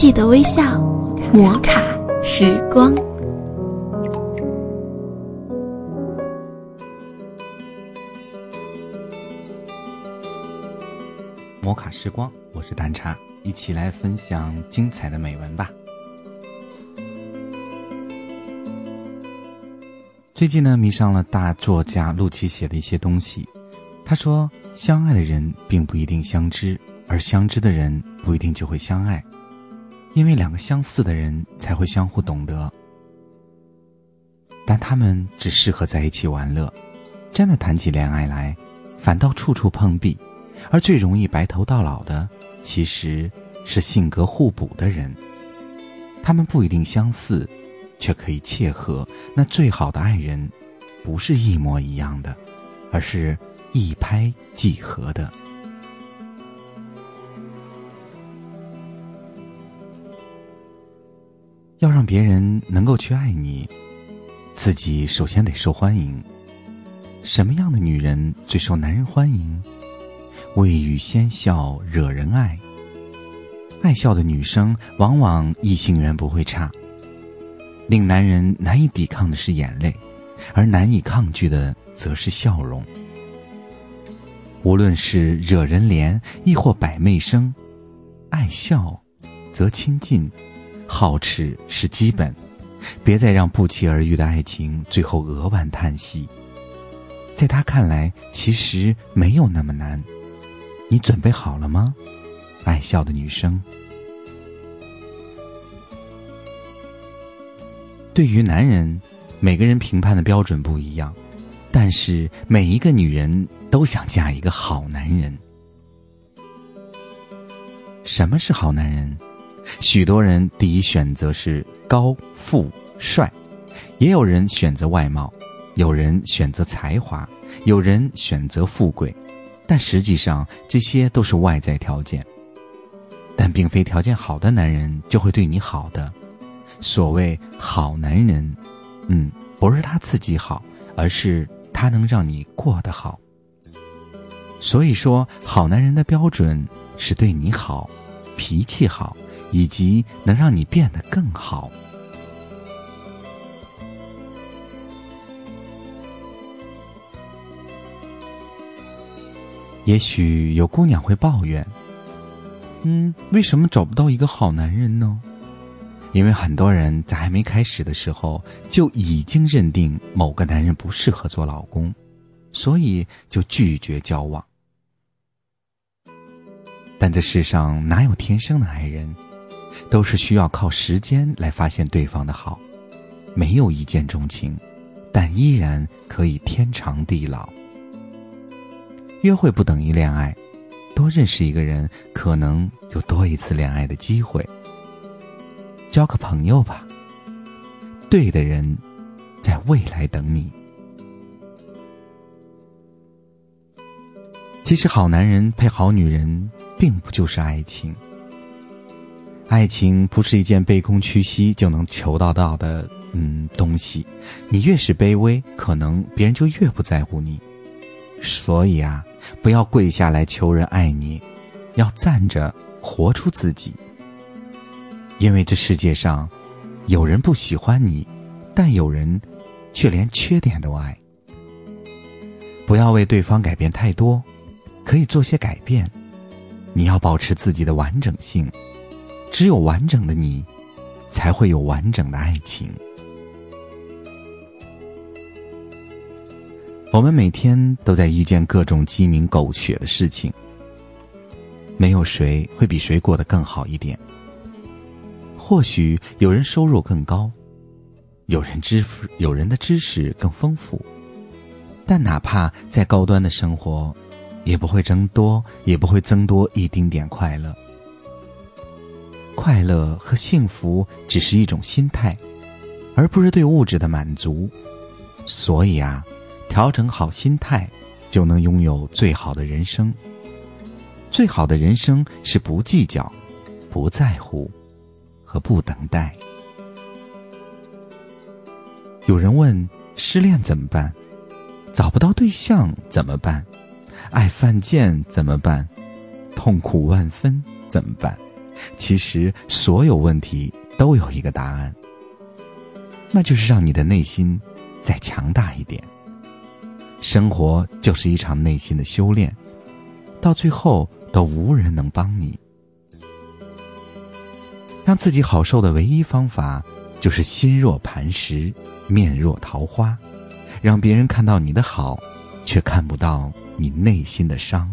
记得微笑，摩卡时光。摩卡时光，我是蛋茶，一起来分享精彩的美文吧。最近呢，迷上了大作家陆琪写的一些东西。他说：“相爱的人并不一定相知，而相知的人不一定就会相爱，因为两个相似的人才会相互懂得。但他们只适合在一起玩乐，真的谈起恋爱来，反倒处处碰壁。而最容易白头到老的，其实是性格互补的人。他们不一定相似。”却可以切合。那最好的爱人，不是一模一样的，而是一拍即合的。要让别人能够去爱你，自己首先得受欢迎。什么样的女人最受男人欢迎？未语先笑惹人爱。爱笑的女生，往往异性缘不会差。令男人难以抵抗的是眼泪，而难以抗拒的则是笑容。无论是惹人怜，亦或百媚生，爱笑，则亲近；好吃是基本。别再让不期而遇的爱情最后扼腕叹息。在他看来，其实没有那么难。你准备好了吗，爱笑的女生？对于男人，每个人评判的标准不一样，但是每一个女人都想嫁一个好男人。什么是好男人？许多人第一选择是高富帅，也有人选择外貌，有人选择才华，有人选择富贵，但实际上这些都是外在条件。但并非条件好的男人就会对你好的。所谓好男人，嗯，不是他自己好，而是他能让你过得好。所以说，好男人的标准是对你好，脾气好，以及能让你变得更好。也许有姑娘会抱怨，嗯，为什么找不到一个好男人呢？因为很多人在还没开始的时候就已经认定某个男人不适合做老公，所以就拒绝交往。但这世上哪有天生的爱人，都是需要靠时间来发现对方的好。没有一见钟情，但依然可以天长地老。约会不等于恋爱，多认识一个人，可能有多一次恋爱的机会。交个朋友吧，对的人在未来等你。其实，好男人配好女人，并不就是爱情。爱情不是一件卑躬屈膝就能求到到的嗯东西。你越是卑微，可能别人就越不在乎你。所以啊，不要跪下来求人爱你，要站着活出自己。因为这世界上，有人不喜欢你，但有人却连缺点都爱。不要为对方改变太多，可以做些改变。你要保持自己的完整性，只有完整的你，才会有完整的爱情。我们每天都在遇见各种鸡鸣狗血的事情，没有谁会比谁过得更好一点。或许有人收入更高，有人知有人的知识更丰富，但哪怕再高端的生活，也不会增多，也不会增多一丁点快乐。快乐和幸福只是一种心态，而不是对物质的满足。所以啊，调整好心态，就能拥有最好的人生。最好的人生是不计较，不在乎。和不等待。有人问：失恋怎么办？找不到对象怎么办？爱犯贱怎么办？痛苦万分怎么办？其实所有问题都有一个答案，那就是让你的内心再强大一点。生活就是一场内心的修炼，到最后都无人能帮你。让自己好受的唯一方法，就是心若磐石，面若桃花，让别人看到你的好，却看不到你内心的伤。